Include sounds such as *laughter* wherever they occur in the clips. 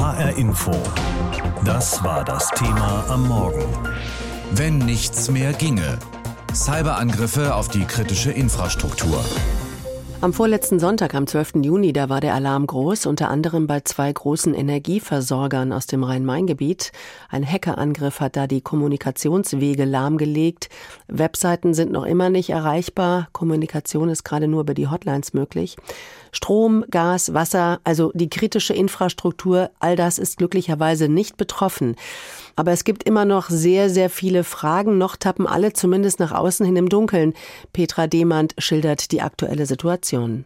HR Info. Das war das Thema am Morgen. Wenn nichts mehr ginge. Cyberangriffe auf die kritische Infrastruktur. Am vorletzten Sonntag, am 12. Juni, da war der Alarm groß, unter anderem bei zwei großen Energieversorgern aus dem Rhein-Main-Gebiet. Ein Hackerangriff hat da die Kommunikationswege lahmgelegt. Webseiten sind noch immer nicht erreichbar. Kommunikation ist gerade nur über die Hotlines möglich. Strom, Gas, Wasser, also die kritische Infrastruktur, all das ist glücklicherweise nicht betroffen. Aber es gibt immer noch sehr, sehr viele Fragen. Noch tappen alle zumindest nach außen hin im Dunkeln. Petra Demand schildert die aktuelle Situation.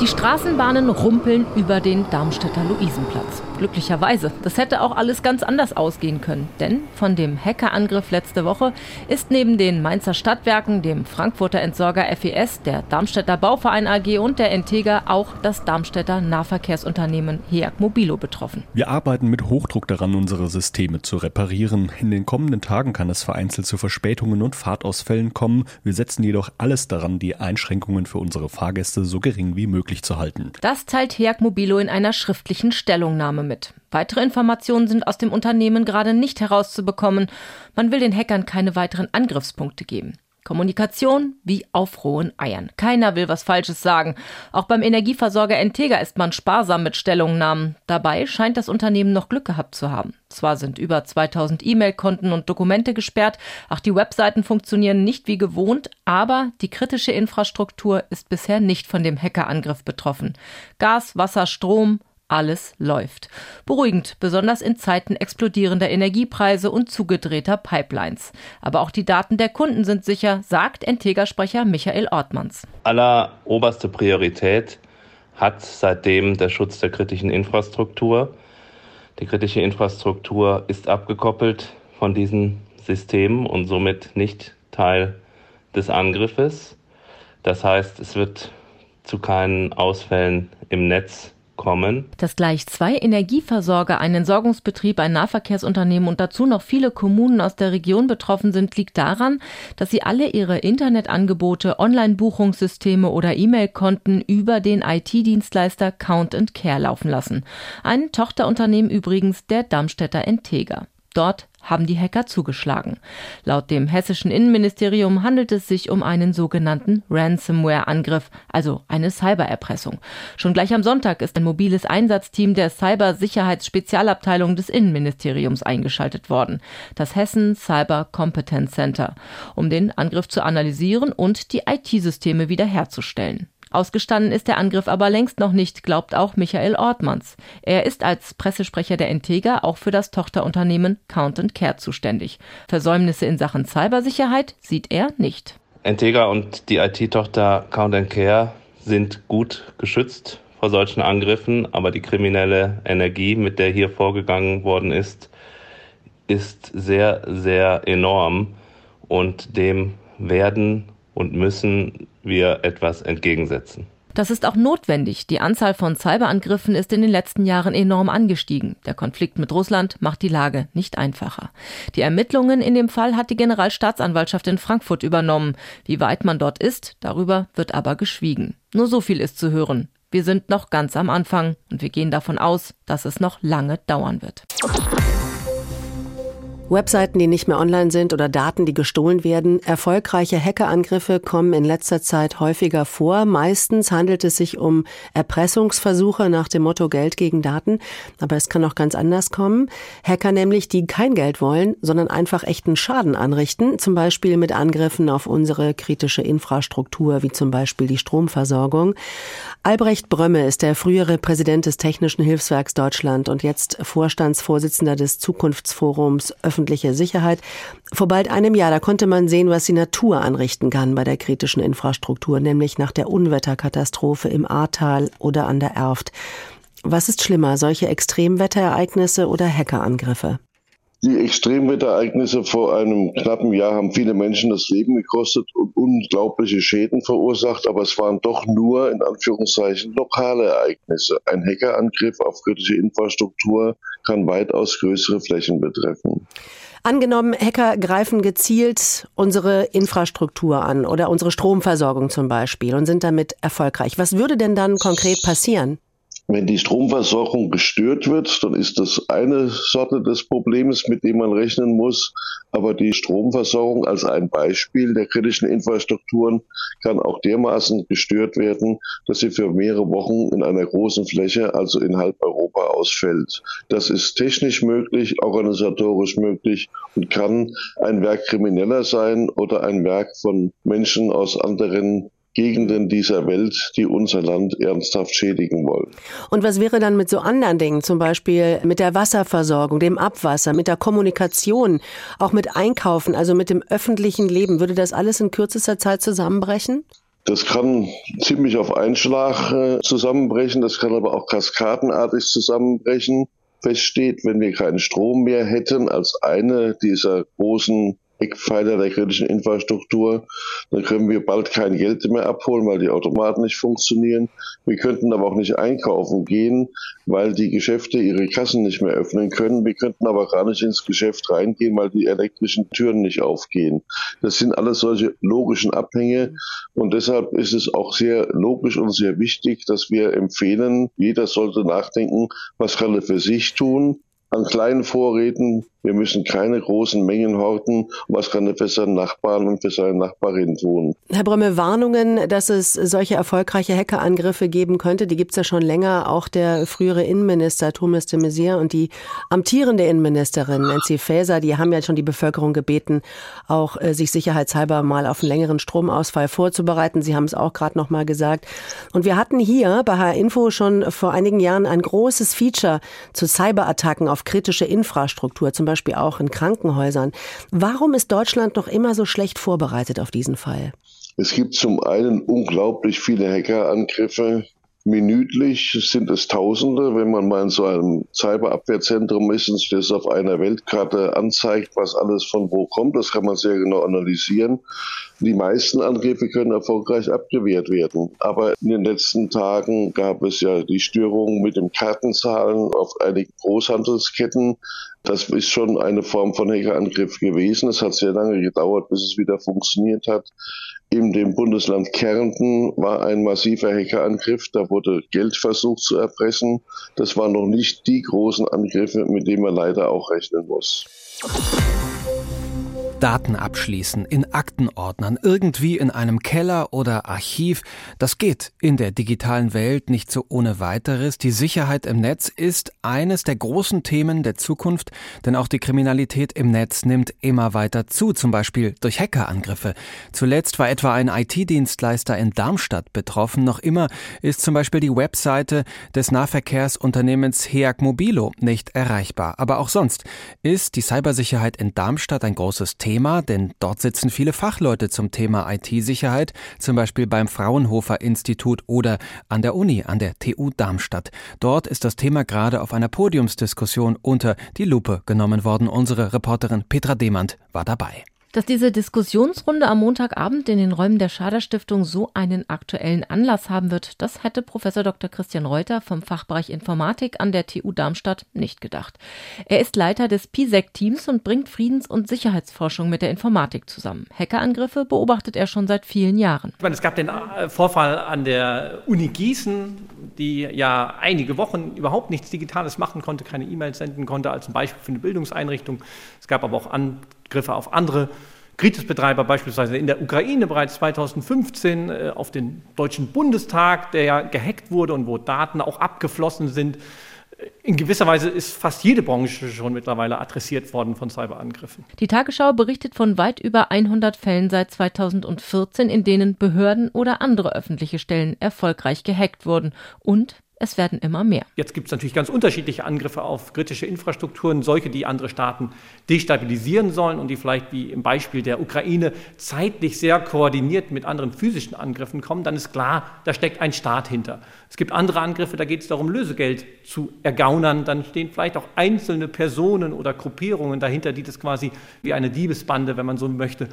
Die Straßenbahnen rumpeln über den Darmstädter Luisenplatz. Glücklicherweise. Das hätte auch alles ganz anders ausgehen können. Denn von dem Hackerangriff letzte Woche ist neben den Mainzer Stadtwerken, dem Frankfurter Entsorger FES, der Darmstädter Bauverein AG und der Entega auch das Darmstädter Nahverkehrsunternehmen HEAG Mobilo betroffen. Wir arbeiten mit Hochdruck daran, unsere Systeme zu reparieren. In den kommenden Tagen kann es vereinzelt zu Verspätungen und Fahrtausfällen kommen. Wir setzen jedoch alles daran, die Einschränkungen für unsere Fahrgäste so gering wie möglich möglich zu halten. Das teilt HEAG Mobilo in einer schriftlichen Stellungnahme mit. Weitere Informationen sind aus dem Unternehmen gerade nicht herauszubekommen. Man will den Hackern keine weiteren Angriffspunkte geben. Kommunikation wie auf rohen Eiern. Keiner will was Falsches sagen. Auch beim Energieversorger Entega ist man sparsam mit Stellungnahmen. Dabei scheint das Unternehmen noch Glück gehabt zu haben. Zwar sind über 2000 E-Mail-Konten und Dokumente gesperrt, auch die Webseiten funktionieren nicht wie gewohnt, aber die kritische Infrastruktur ist bisher nicht von dem Hackerangriff betroffen. Gas, Wasser, Strom, alles läuft. Beruhigend, besonders in Zeiten explodierender Energiepreise und zugedrehter Pipelines. Aber auch die Daten der Kunden sind sicher, sagt Entega-Sprecher Michael Ortmanns. Alleroberste Priorität hat seitdem der Schutz der kritischen Infrastruktur. Die kritische Infrastruktur ist abgekoppelt von diesen Systemen und somit nicht Teil des Angriffes. Das heißt, es wird zu keinen Ausfällen im Netz kommen. Dass gleich zwei Energieversorger, ein Entsorgungsbetrieb, ein Nahverkehrsunternehmen und dazu noch viele Kommunen aus der Region betroffen sind, liegt daran, dass sie alle ihre Internetangebote, Online-Buchungssysteme oder E-Mail-Konten über den IT-Dienstleister Count Care laufen lassen. Ein Tochterunternehmen übrigens der Darmstädter Entega. Dort haben die Hacker zugeschlagen. Laut dem hessischen Innenministerium handelt es sich um einen sogenannten Ransomware-Angriff, also eine Cybererpressung. Schon gleich am Sonntag ist ein mobiles Einsatzteam der Cybersicherheitsspezialabteilung des Innenministeriums eingeschaltet worden, das Hessen Cyber Competence Center, um den Angriff zu analysieren und die IT-Systeme wiederherzustellen. Ausgestanden ist der Angriff aber längst noch nicht, glaubt auch Michael Ortmanns. Er ist als Pressesprecher der Integra auch für das Tochterunternehmen Count Care zuständig. Versäumnisse in Sachen Cybersicherheit sieht er nicht. Integra und die IT-Tochter Count Care sind gut geschützt vor solchen Angriffen, aber die kriminelle Energie, mit der hier vorgegangen worden ist, ist sehr, sehr enorm und dem werden und müssen wir etwas entgegensetzen. Das ist auch notwendig. Die Anzahl von Cyberangriffen ist in den letzten Jahren enorm angestiegen. Der Konflikt mit Russland macht die Lage nicht einfacher. Die Ermittlungen in dem Fall hat die Generalstaatsanwaltschaft in Frankfurt übernommen. Wie weit man dort ist, darüber wird aber geschwiegen. Nur so viel ist zu hören. Wir sind noch ganz am Anfang und wir gehen davon aus, dass es noch lange dauern wird. Webseiten, die nicht mehr online sind oder Daten, die gestohlen werden. Erfolgreiche Hackerangriffe kommen in letzter Zeit häufiger vor. Meistens handelt es sich um Erpressungsversuche nach dem Motto Geld gegen Daten. Aber es kann auch ganz anders kommen. Hacker nämlich, die kein Geld wollen, sondern einfach echten Schaden anrichten. Zum Beispiel mit Angriffen auf unsere kritische Infrastruktur, wie zum Beispiel die Stromversorgung. Albrecht Brömme ist der frühere Präsident des Technischen Hilfswerks Deutschland und jetzt Vorstandsvorsitzender des Zukunftsforums öffentliche Sicherheit. Vor bald einem Jahr, da konnte man sehen, was die Natur anrichten kann bei der kritischen Infrastruktur, nämlich nach der Unwetterkatastrophe im Ahrtal oder an der Erft. Was ist schlimmer, solche Extremwetterereignisse oder Hackerangriffe? Die Extremwetterereignisse vor einem knappen Jahr haben viele Menschen das Leben gekostet und unglaubliche Schäden verursacht, aber es waren doch nur in Anführungszeichen lokale Ereignisse. Ein Hackerangriff auf kritische Infrastruktur kann weitaus größere Flächen betreffen. Angenommen, Hacker greifen gezielt unsere Infrastruktur an oder unsere Stromversorgung zum Beispiel und sind damit erfolgreich. Was würde denn dann konkret passieren? Wenn die Stromversorgung gestört wird, dann ist das eine Sorte des Problems, mit dem man rechnen muss. Aber die Stromversorgung als ein Beispiel der kritischen Infrastrukturen kann auch dermaßen gestört werden, dass sie für mehrere Wochen in einer großen Fläche, also in halb Europa, ausfällt. Das ist technisch möglich, organisatorisch möglich und kann ein Werk krimineller sein oder ein Werk von Menschen aus anderen Gegenden dieser Welt, die unser Land ernsthaft schädigen wollen. Und was wäre dann mit so anderen Dingen, zum Beispiel mit der Wasserversorgung, dem Abwasser, mit der Kommunikation, auch mit Einkaufen, also mit dem öffentlichen Leben? Würde das alles in kürzester Zeit zusammenbrechen? Das kann ziemlich auf Einschlag äh, zusammenbrechen, das kann aber auch kaskadenartig zusammenbrechen. Feststeht, wenn wir keinen Strom mehr hätten als eine dieser großen Eckpfeiler der kritischen Infrastruktur. Dann können wir bald kein Geld mehr abholen, weil die Automaten nicht funktionieren. Wir könnten aber auch nicht einkaufen gehen, weil die Geschäfte ihre Kassen nicht mehr öffnen können. Wir könnten aber gar nicht ins Geschäft reingehen, weil die elektrischen Türen nicht aufgehen. Das sind alles solche logischen Abhänge und deshalb ist es auch sehr logisch und sehr wichtig, dass wir empfehlen, jeder sollte nachdenken, was kann er für sich tun, an kleinen Vorräten wir müssen keine großen Mengen horten. Was kann er für seinen Nachbarn und für seine Nachbarin tun? Herr Brömme, Warnungen, dass es solche erfolgreiche Hackerangriffe geben könnte, die gibt es ja schon länger. Auch der frühere Innenminister Thomas de Maizière und die amtierende Innenministerin Nancy Faeser, die haben ja schon die Bevölkerung gebeten, auch äh, sich sicherheitshalber mal auf einen längeren Stromausfall vorzubereiten. Sie haben es auch gerade noch mal gesagt. Und wir hatten hier bei H-Info schon vor einigen Jahren ein großes Feature zu Cyberattacken auf kritische Infrastruktur, zum Beispiel auch in Krankenhäusern. Warum ist Deutschland noch immer so schlecht vorbereitet auf diesen Fall? Es gibt zum einen unglaublich viele Hackerangriffe. Minütlich sind es Tausende, wenn man mal in so einem Cyberabwehrzentrum ist und das auf einer Weltkarte anzeigt, was alles von wo kommt. Das kann man sehr genau analysieren. Die meisten Angriffe können erfolgreich abgewehrt werden. Aber in den letzten Tagen gab es ja die Störungen mit dem Kartenzahlen auf einigen Großhandelsketten. Das ist schon eine Form von Hackerangriff gewesen. Es hat sehr lange gedauert, bis es wieder funktioniert hat. In dem Bundesland Kärnten war ein massiver Hackerangriff. Da wurde Geld versucht zu erpressen. Das waren noch nicht die großen Angriffe, mit denen man leider auch rechnen muss. Daten abschließen in Aktenordnern, irgendwie in einem Keller oder Archiv, das geht in der digitalen Welt nicht so ohne weiteres. Die Sicherheit im Netz ist eines der großen Themen der Zukunft, denn auch die Kriminalität im Netz nimmt immer weiter zu, zum Beispiel durch Hackerangriffe. Zuletzt war etwa ein IT-Dienstleister in Darmstadt betroffen. Noch immer ist zum Beispiel die Webseite des Nahverkehrsunternehmens HEAG Mobilo nicht erreichbar. Aber auch sonst ist die Cybersicherheit in Darmstadt ein großes Thema. Thema, denn dort sitzen viele Fachleute zum Thema IT-Sicherheit, zum Beispiel beim Fraunhofer Institut oder an der Uni, an der TU Darmstadt. Dort ist das Thema gerade auf einer Podiumsdiskussion unter die Lupe genommen worden. Unsere Reporterin Petra Demand war dabei. Dass diese Diskussionsrunde am Montagabend in den Räumen der Schader Stiftung so einen aktuellen Anlass haben wird, das hätte Professor Dr. Christian Reuter vom Fachbereich Informatik an der TU Darmstadt nicht gedacht. Er ist Leiter des PISEC-Teams und bringt Friedens- und Sicherheitsforschung mit der Informatik zusammen. Hackerangriffe beobachtet er schon seit vielen Jahren. Ich meine, es gab den äh, Vorfall an der Uni Gießen, die ja einige Wochen überhaupt nichts Digitales machen konnte, keine E-Mails senden konnte, als ein Beispiel für eine Bildungseinrichtung. Es gab aber auch an Griffe auf andere Kritisbetreiber, beispielsweise in der Ukraine bereits 2015 äh, auf den Deutschen Bundestag, der ja gehackt wurde und wo Daten auch abgeflossen sind. In gewisser Weise ist fast jede Branche schon mittlerweile adressiert worden von Cyberangriffen. Die Tagesschau berichtet von weit über 100 Fällen seit 2014, in denen Behörden oder andere öffentliche Stellen erfolgreich gehackt wurden und es werden immer mehr. Jetzt gibt es natürlich ganz unterschiedliche Angriffe auf kritische Infrastrukturen, solche, die andere Staaten destabilisieren sollen und die vielleicht wie im Beispiel der Ukraine zeitlich sehr koordiniert mit anderen physischen Angriffen kommen. Dann ist klar, da steckt ein Staat hinter. Es gibt andere Angriffe, da geht es darum, Lösegeld zu ergaunern. Dann stehen vielleicht auch einzelne Personen oder Gruppierungen dahinter, die das quasi wie eine Diebesbande, wenn man so möchte,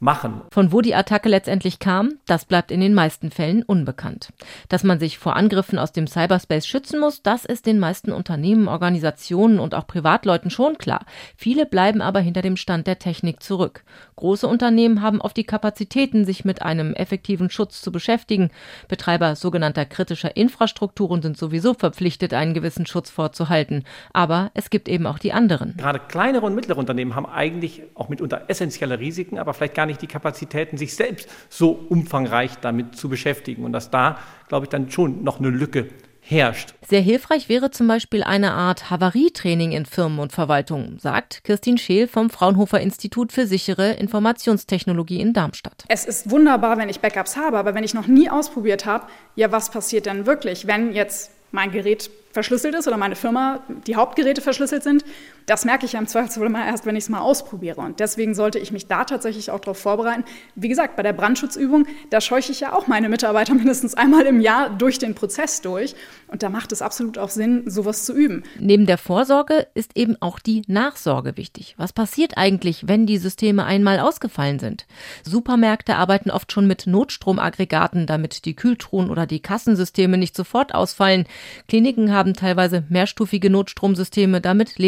machen. Von wo die Attacke letztendlich kam, das bleibt in den meisten Fällen unbekannt. Dass man sich vor Angriffen aus dem Cyberspace schützen muss, das ist den meisten Unternehmen, Organisationen und auch Privatleuten schon klar. Viele bleiben aber hinter dem Stand der Technik zurück. Große Unternehmen haben oft die Kapazitäten, sich mit einem effektiven Schutz zu beschäftigen. Betreiber sogenannter kritischer Infrastrukturen sind sowieso verpflichtet, einen gewissen Schutz vorzuhalten. Aber es gibt eben auch die anderen. Gerade kleinere und mittlere Unternehmen haben eigentlich auch mitunter essentielle Risiken, aber vielleicht gar nicht die Kapazitäten, sich selbst so umfangreich damit zu beschäftigen. Und dass da, glaube ich, dann schon noch eine Lücke herrscht. Sehr hilfreich wäre zum Beispiel eine Art Havarietraining in Firmen und Verwaltungen, sagt Kirstin Scheel vom Fraunhofer Institut für sichere Informationstechnologie in Darmstadt. Es ist wunderbar, wenn ich Backups habe, aber wenn ich noch nie ausprobiert habe, ja, was passiert denn wirklich, wenn jetzt mein Gerät verschlüsselt ist oder meine Firma, die Hauptgeräte verschlüsselt sind, das merke ich ja im Zweifelsfall immer erst, wenn ich es mal ausprobiere. Und deswegen sollte ich mich da tatsächlich auch darauf vorbereiten. Wie gesagt, bei der Brandschutzübung, da scheuche ich ja auch meine Mitarbeiter *laughs* mindestens einmal im Jahr durch den Prozess durch. Und da macht es absolut auch Sinn, sowas zu üben. Neben der Vorsorge ist eben auch die Nachsorge wichtig. Was passiert eigentlich, wenn die Systeme einmal ausgefallen sind? Supermärkte arbeiten oft schon mit Notstromaggregaten, damit die Kühltruhen oder die Kassensysteme nicht sofort ausfallen. Kliniken haben teilweise mehrstufige Notstromsysteme, damit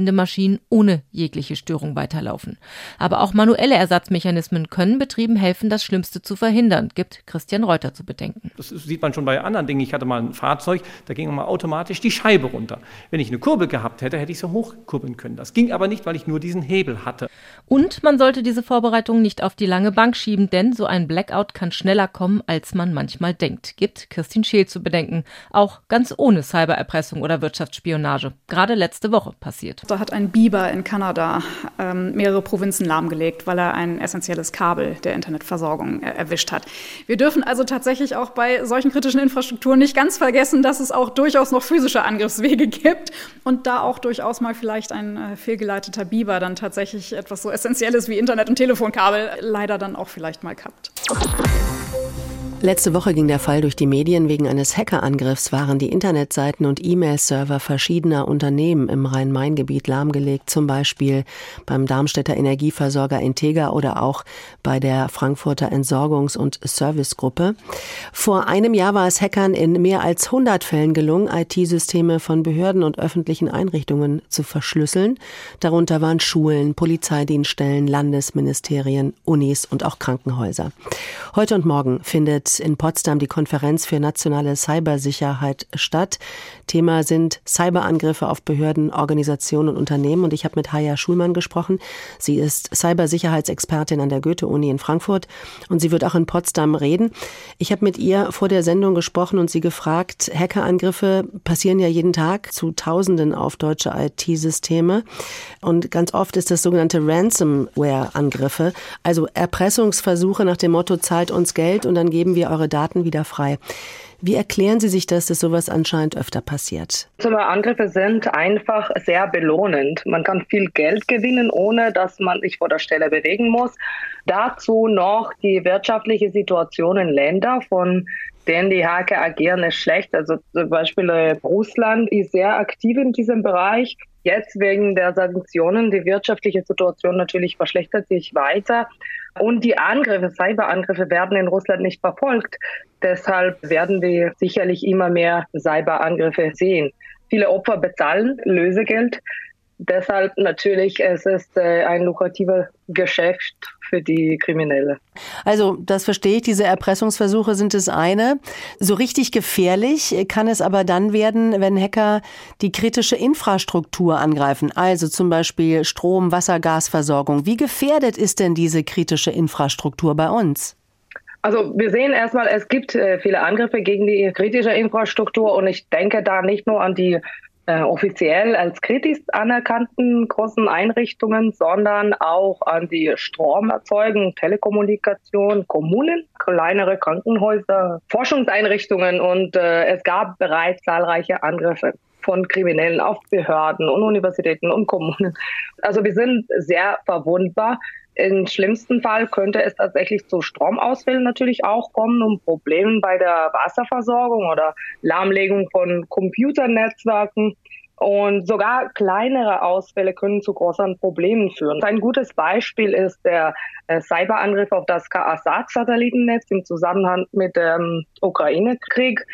lebenserhaltende Maschinen ohne jegliche Störung weiterlaufen. Aber auch manuelle Ersatzmechanismen können Betrieben helfen, das Schlimmste zu verhindern, gibt Christian Reuter zu bedenken. Das sieht man schon bei anderen Dingen. Ich hatte mal ein Fahrzeug, da ging mal automatisch die Scheibe runter. Wenn ich eine Kurbel gehabt hätte, hätte ich sie hochkurbeln können. Das ging aber nicht, weil ich nur diesen Hebel hatte. Und man sollte diese Vorbereitung nicht auf die lange Bank schieben, denn so ein Blackout kann schneller kommen, als man manchmal denkt, gibt Christine Scheel zu bedenken. Auch ganz ohne Cybererpressung oder Wirtschaftsspionage. Gerade letzte Woche passiert. Da hat ein Biber in Kanada ähm, mehrere Provinzen lahmgelegt, weil er ein essentielles Kabel der Internetversorgung äh, erwischt hat. Wir dürfen also tatsächlich auch bei solchen kritischen Infrastrukturen nicht ganz vergessen, dass es auch durchaus noch physische Angriffswege gibt und da auch durchaus mal vielleicht ein äh, fehlgeleiteter Biber dann tatsächlich etwas so Essentielles wie Internet und Telefonkabel leider dann auch vielleicht mal kappt. Letzte Woche ging der Fall durch die Medien. Wegen eines Hackerangriffs waren die Internetseiten und E-Mail-Server verschiedener Unternehmen im Rhein-Main-Gebiet lahmgelegt, zum Beispiel beim Darmstädter Energieversorger Integra oder auch bei der Frankfurter Entsorgungs- und Servicegruppe. Vor einem Jahr war es Hackern in mehr als 100 Fällen gelungen, IT-Systeme von Behörden und öffentlichen Einrichtungen zu verschlüsseln. Darunter waren Schulen, Polizeidienststellen, Landesministerien, Unis und auch Krankenhäuser. Heute und morgen findet in Potsdam die Konferenz für nationale Cybersicherheit statt. Thema sind Cyberangriffe auf Behörden, Organisationen und Unternehmen. Und ich habe mit Haya Schulmann gesprochen. Sie ist Cybersicherheitsexpertin an der Goethe-Uni in Frankfurt und sie wird auch in Potsdam reden. Ich habe mit ihr vor der Sendung gesprochen und sie gefragt, Hackerangriffe passieren ja jeden Tag zu Tausenden auf deutsche IT-Systeme. Und ganz oft ist das sogenannte Ransomware-Angriffe, also Erpressungsversuche nach dem Motto, zahlt uns Geld und dann geben wir wir eure Daten wieder frei. Wie erklären Sie sich das, dass sowas anscheinend öfter passiert? Angriffe sind einfach sehr belohnend. Man kann viel Geld gewinnen, ohne dass man sich vor der Stelle bewegen muss. Dazu noch die wirtschaftliche Situation in Ländern, von denen die Hacker agieren, ist schlecht. Also zum Beispiel äh, Russland ist sehr aktiv in diesem Bereich. Jetzt wegen der Sanktionen, die wirtschaftliche Situation natürlich verschlechtert sich weiter. Und die Angriffe, Cyberangriffe werden in Russland nicht verfolgt. Deshalb werden wir sicherlich immer mehr Cyberangriffe sehen. Viele Opfer bezahlen Lösegeld. Deshalb natürlich, es ist äh, ein lukrativer Geschäft für die Kriminelle. Also das verstehe ich, diese Erpressungsversuche sind das eine. So richtig gefährlich kann es aber dann werden, wenn Hacker die kritische Infrastruktur angreifen, also zum Beispiel Strom, Wasser, Gasversorgung. Wie gefährdet ist denn diese kritische Infrastruktur bei uns? Also wir sehen erstmal, es gibt äh, viele Angriffe gegen die kritische Infrastruktur und ich denke da nicht nur an die äh, offiziell als kritisch anerkannten großen Einrichtungen, sondern auch an die Stromerzeugung, Telekommunikation, Kommunen, kleinere Krankenhäuser, Forschungseinrichtungen und äh, es gab bereits zahlreiche Angriffe von Kriminellen auf Behörden und Universitäten und Kommunen. Also wir sind sehr verwundbar. Im schlimmsten Fall könnte es tatsächlich zu Stromausfällen natürlich auch kommen, um Problemen bei der Wasserversorgung oder Lahmlegung von Computernetzwerken. Und sogar kleinere Ausfälle können zu großen Problemen führen. Ein gutes Beispiel ist der äh, Cyberangriff auf das Kasat-Satellitennetz im Zusammenhang mit dem Ukraine-Krieg.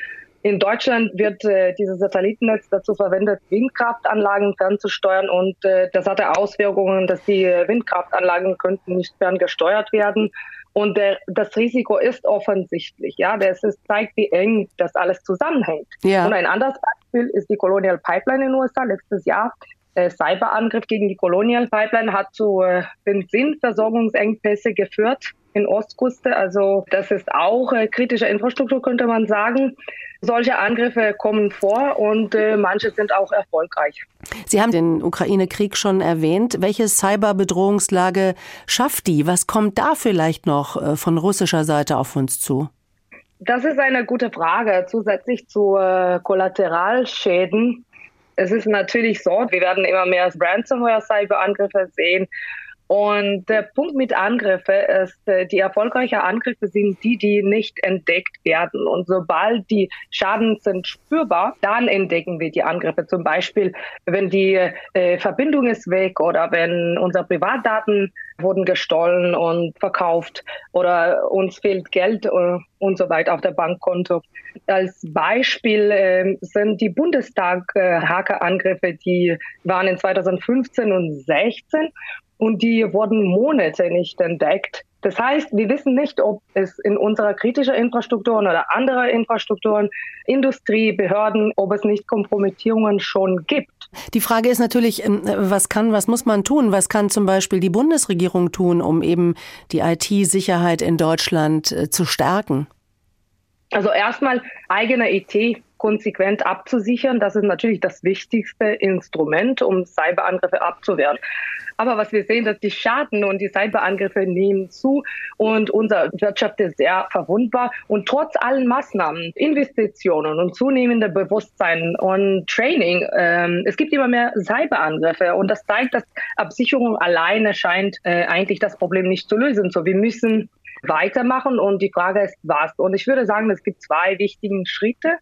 In Deutschland wird äh, dieses Satellitennetz dazu verwendet, Windkraftanlagen fernzusteuern und äh, das hatte Auswirkungen, dass die Windkraftanlagen könnten nicht ferngesteuert werden. Und der, das Risiko ist offensichtlich. Ja, das ist, zeigt, wie eng das alles zusammenhängt. Ja. Und ein anderes Beispiel ist die Colonial Pipeline in den USA letztes Jahr. Der Cyberangriff gegen die Colonial Pipeline hat zu äh, Benzinversorgungsengpässe geführt in Ostküste. Also das ist auch äh, kritische Infrastruktur, könnte man sagen. Solche Angriffe kommen vor und äh, manche sind auch erfolgreich. Sie haben den Ukraine-Krieg schon erwähnt. Welche Cyberbedrohungslage schafft die? Was kommt da vielleicht noch äh, von russischer Seite auf uns zu? Das ist eine gute Frage. Zusätzlich zu äh, Kollateralschäden. Es ist natürlich so, wir werden immer mehr Ransomware-Cyberangriffe sehen. Und der Punkt mit Angriffe ist, äh, die erfolgreichen Angriffe sind die, die nicht entdeckt werden. Und sobald die Schaden sind spürbar, dann entdecken wir die Angriffe. Zum Beispiel, wenn die äh, Verbindung ist weg oder wenn unsere Privatdaten wurden gestohlen und verkauft oder uns fehlt Geld äh, und so weiter auf der Bankkonto. Als Beispiel äh, sind die Bundestag-Hackerangriffe, die waren in 2015 und 2016 und die wurden Monate nicht entdeckt. Das heißt, wir wissen nicht, ob es in unserer kritischen Infrastruktur oder anderer Infrastrukturen, Industrie, Behörden, ob es nicht Kompromittierungen schon gibt. Die Frage ist natürlich, ähm, was kann, was muss man tun? Was kann zum Beispiel die Bundesregierung tun, um eben die IT-Sicherheit in Deutschland äh, zu stärken? Also erstmal eigene IT konsequent abzusichern. Das ist natürlich das wichtigste Instrument, um Cyberangriffe abzuwehren. Aber was wir sehen, dass die Schaden und die Cyberangriffe nehmen zu und unsere Wirtschaft ist sehr verwundbar. Und trotz allen Maßnahmen, Investitionen und zunehmender Bewusstsein und Training, ähm, es gibt immer mehr Cyberangriffe und das zeigt, dass Absicherung alleine scheint äh, eigentlich das Problem nicht zu lösen. So, wir müssen weitermachen und die Frage ist, was? Und ich würde sagen, es gibt zwei wichtige Schritte.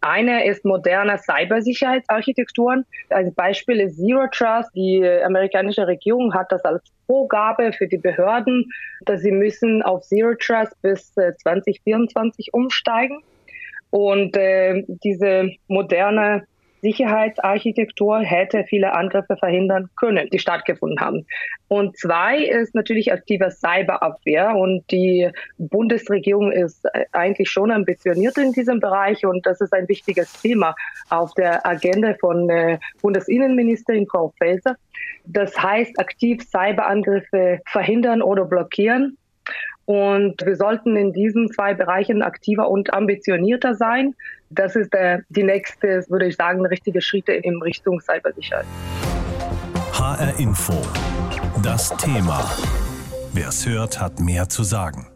Eine ist moderne Cybersicherheitsarchitekturen. Als Beispiel ist Zero Trust. Die amerikanische Regierung hat das als Vorgabe für die Behörden, dass sie müssen auf Zero Trust bis 2024 äh, umsteigen. Und äh, diese moderne Sicherheitsarchitektur hätte viele Angriffe verhindern können, die stattgefunden haben. Und zwei ist natürlich aktive Cyberabwehr und die Bundesregierung ist eigentlich schon ambitioniert in diesem Bereich und das ist ein wichtiges Thema auf der Agenda von äh, Bundesinnenministerin Frau Faeser. Das heißt, aktiv Cyberangriffe verhindern oder blockieren. Und wir sollten in diesen zwei Bereichen aktiver und ambitionierter sein. Das ist der, die nächste, würde ich sagen, richtige Schritte in Richtung Cybersicherheit. HR Info. Das Thema. Wer es hört, hat mehr zu sagen.